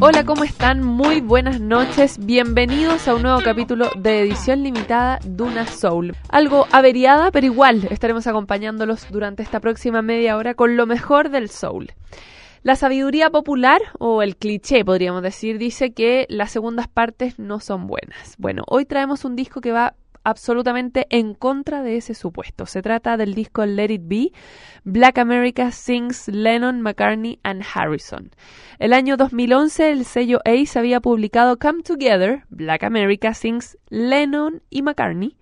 Hola, ¿cómo están? Muy buenas noches. Bienvenidos a un nuevo capítulo de edición limitada Duna Soul. Algo averiada, pero igual estaremos acompañándolos durante esta próxima media hora con lo mejor del soul. La sabiduría popular, o el cliché podríamos decir, dice que las segundas partes no son buenas. Bueno, hoy traemos un disco que va absolutamente en contra de ese supuesto. Se trata del disco Let It Be, Black America Sings Lennon, McCartney and Harrison. El año 2011 el sello Ace había publicado Come Together, Black America Sings Lennon y McCartney,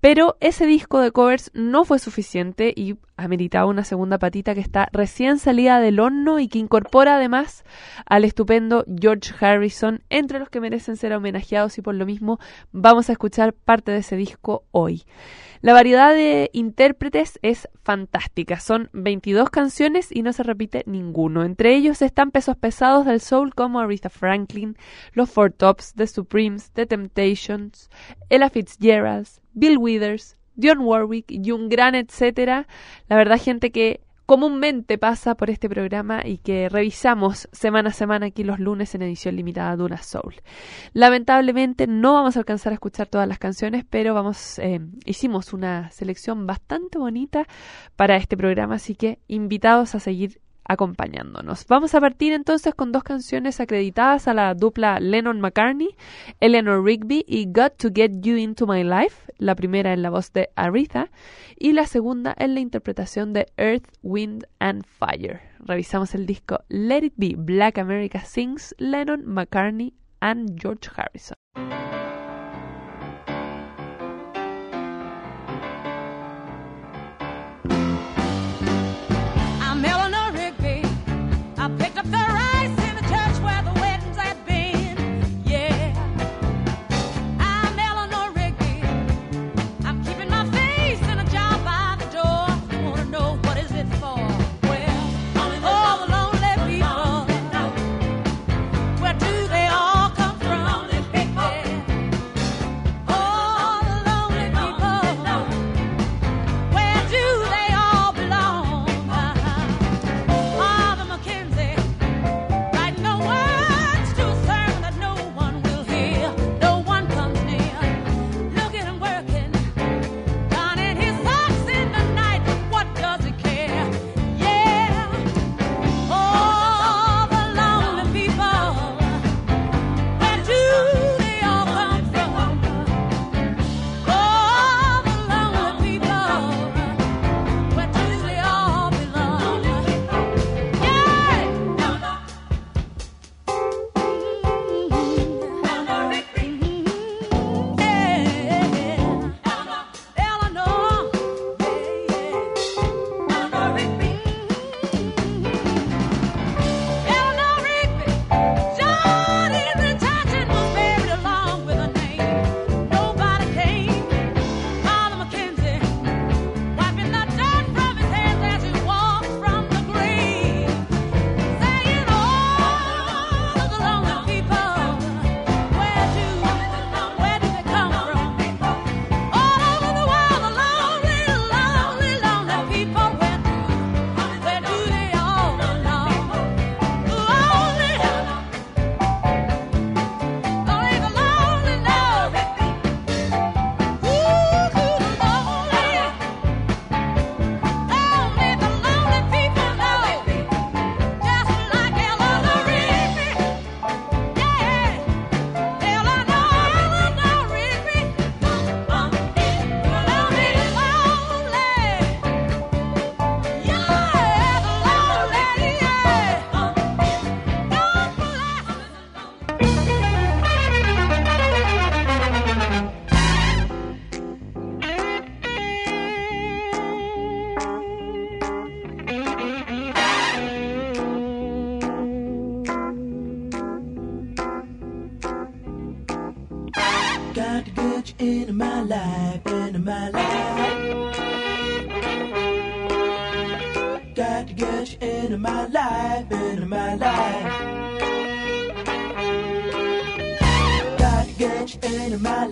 pero ese disco de covers no fue suficiente y ameritaba una segunda patita que está recién salida del horno y que incorpora además al estupendo George Harrison, entre los que merecen ser homenajeados y por lo mismo vamos a escuchar parte de ese disco hoy. La variedad de intérpretes es fantástica, son 22 canciones y no se repite ninguno. Entre ellos están pesos pesados del soul como Aretha Franklin, los Four Tops, The Supremes, The Temptations, Ella Fitzgerald, Bill Withers, Dionne Warwick y un gran etcétera. La verdad, gente que comúnmente pasa por este programa y que revisamos semana a semana aquí los lunes en edición limitada de una Soul. Lamentablemente no vamos a alcanzar a escuchar todas las canciones, pero vamos eh, hicimos una selección bastante bonita para este programa, así que invitados a seguir acompañándonos. Vamos a partir entonces con dos canciones acreditadas a la dupla Lennon-McCartney, Eleanor Rigby y Got to Get You Into My Life, la primera en la voz de Aretha y la segunda en la interpretación de Earth, Wind and Fire. Revisamos el disco Let It Be, Black America Sings, Lennon, McCartney and George Harrison.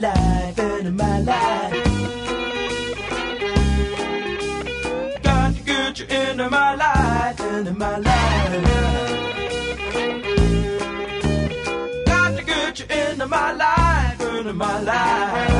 life, earning my life. Got to get you into my life, into my life. Got to get you into my life, into my life.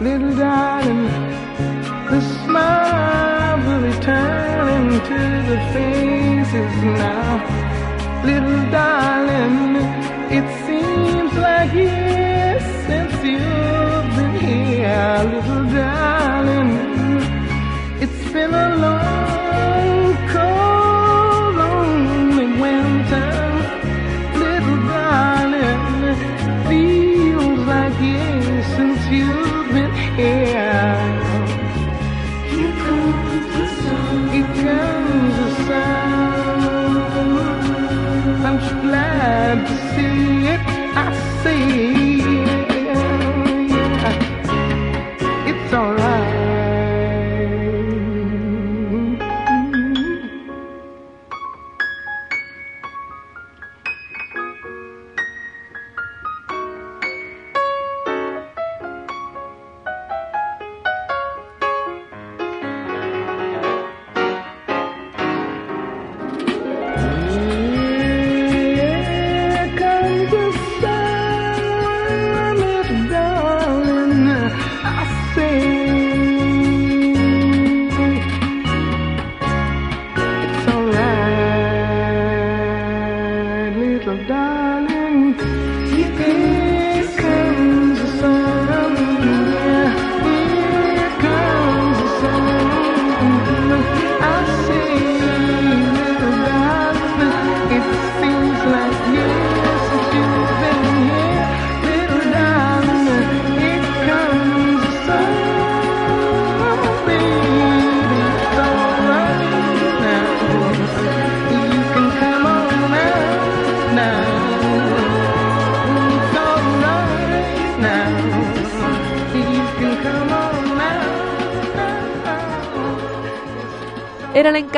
little darling. The smile will return into the faces now. Little darling, it seems like years since you've been here, little darling.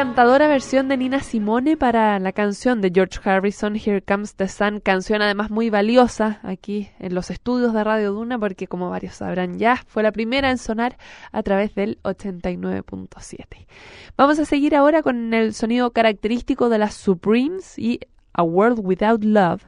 Encantadora versión de Nina Simone para la canción de George Harrison, Here Comes the Sun, canción además muy valiosa aquí en los estudios de Radio Duna, porque como varios sabrán ya, fue la primera en sonar a través del 89.7. Vamos a seguir ahora con el sonido característico de las Supremes y A World Without Love,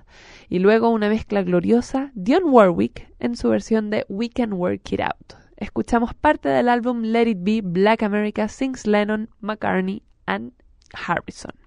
y luego una mezcla gloriosa, Dionne Warwick en su versión de We Can Work It Out. Escuchamos parte del álbum Let It Be Black America Sings Lennon, McCartney and Harrison.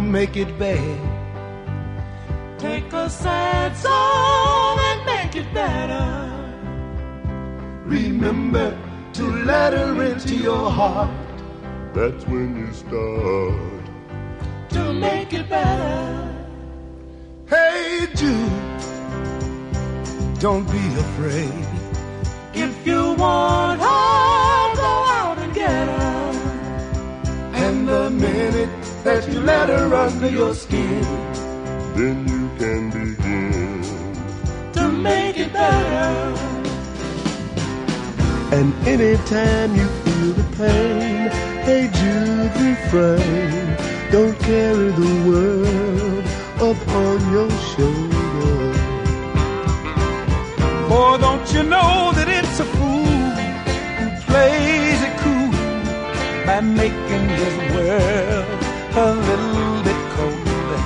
Make it bad. Take a sad song and make it better. Remember to let her into your heart That's when you start. to make it better. Hey Jude, don't be afraid. If you want her, go out and get her. And the minute that you let her under your skin, Then you can begin. to make it better. And anytime you feel the pain, hey Jude, refrain. Don't carry the world upon your shoulder. For don't you know that it's a fool who plays it cool by making his world a little bit colder.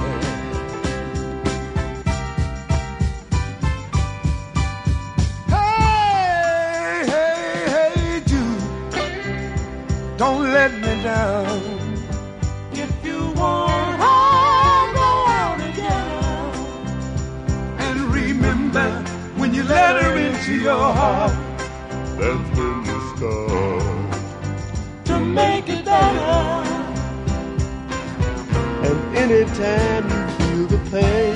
Hey, hey, hey, Jude, don't let me down. If you want her, go out and get her. And remember, when you let her into your heart, That's when you start. to make it better. Anytime you feel the pain,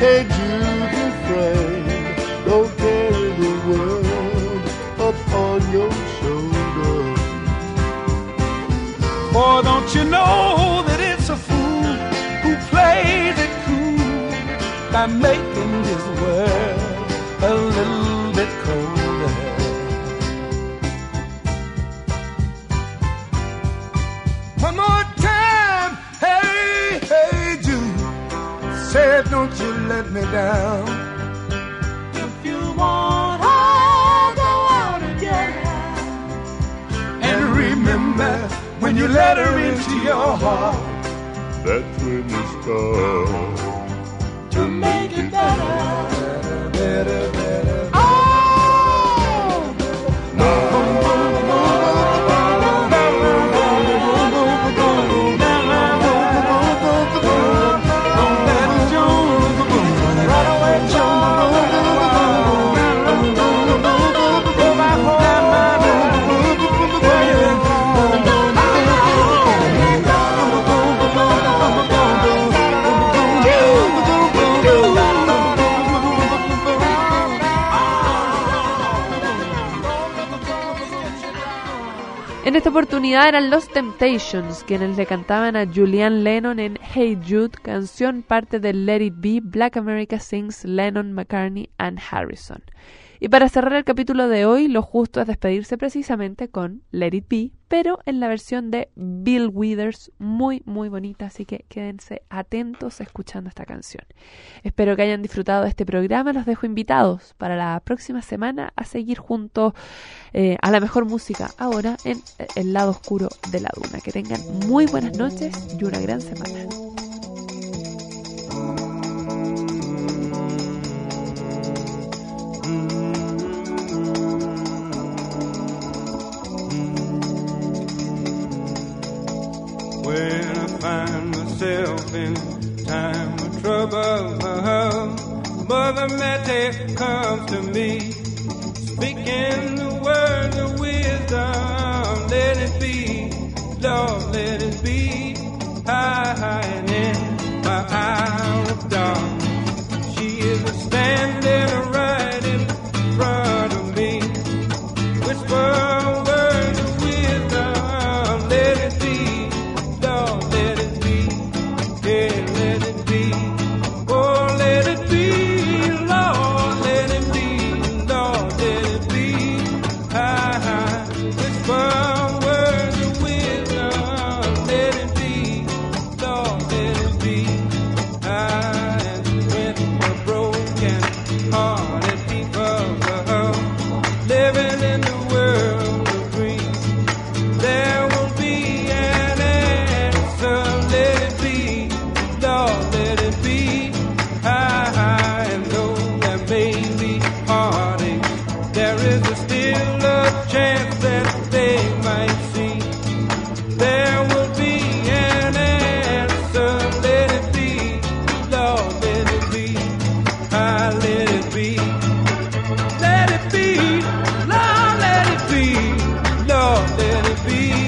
hey Jude, refrain. Don't carry the world upon your shoulder. For don't you know that it's a fool who plays it cool by making his world a little don't you let me down. If you want her, go out and get her. And remember, when you let her into your heart, That's when you start. to make it better, better, better. Esta oportunidad eran los Temptations quienes le cantaban a Julian Lennon en Hey Jude, canción parte del Let It Be, Black America Sings Lennon, McCartney and Harrison. Y para cerrar el capítulo de hoy, lo justo es despedirse precisamente con Let It Be, pero en la versión de Bill Withers, muy muy bonita, así que quédense atentos escuchando esta canción. Espero que hayan disfrutado de este programa, los dejo invitados para la próxima semana a seguir junto eh, a la mejor música ahora en el lado oscuro de la duna. Que tengan muy buenas noches y una gran semana. When I find myself in time of trouble, uh-huh. Mother Mary comes to me, speaking the words of wisdom. Let it be, Lord, let it be. High, high, be.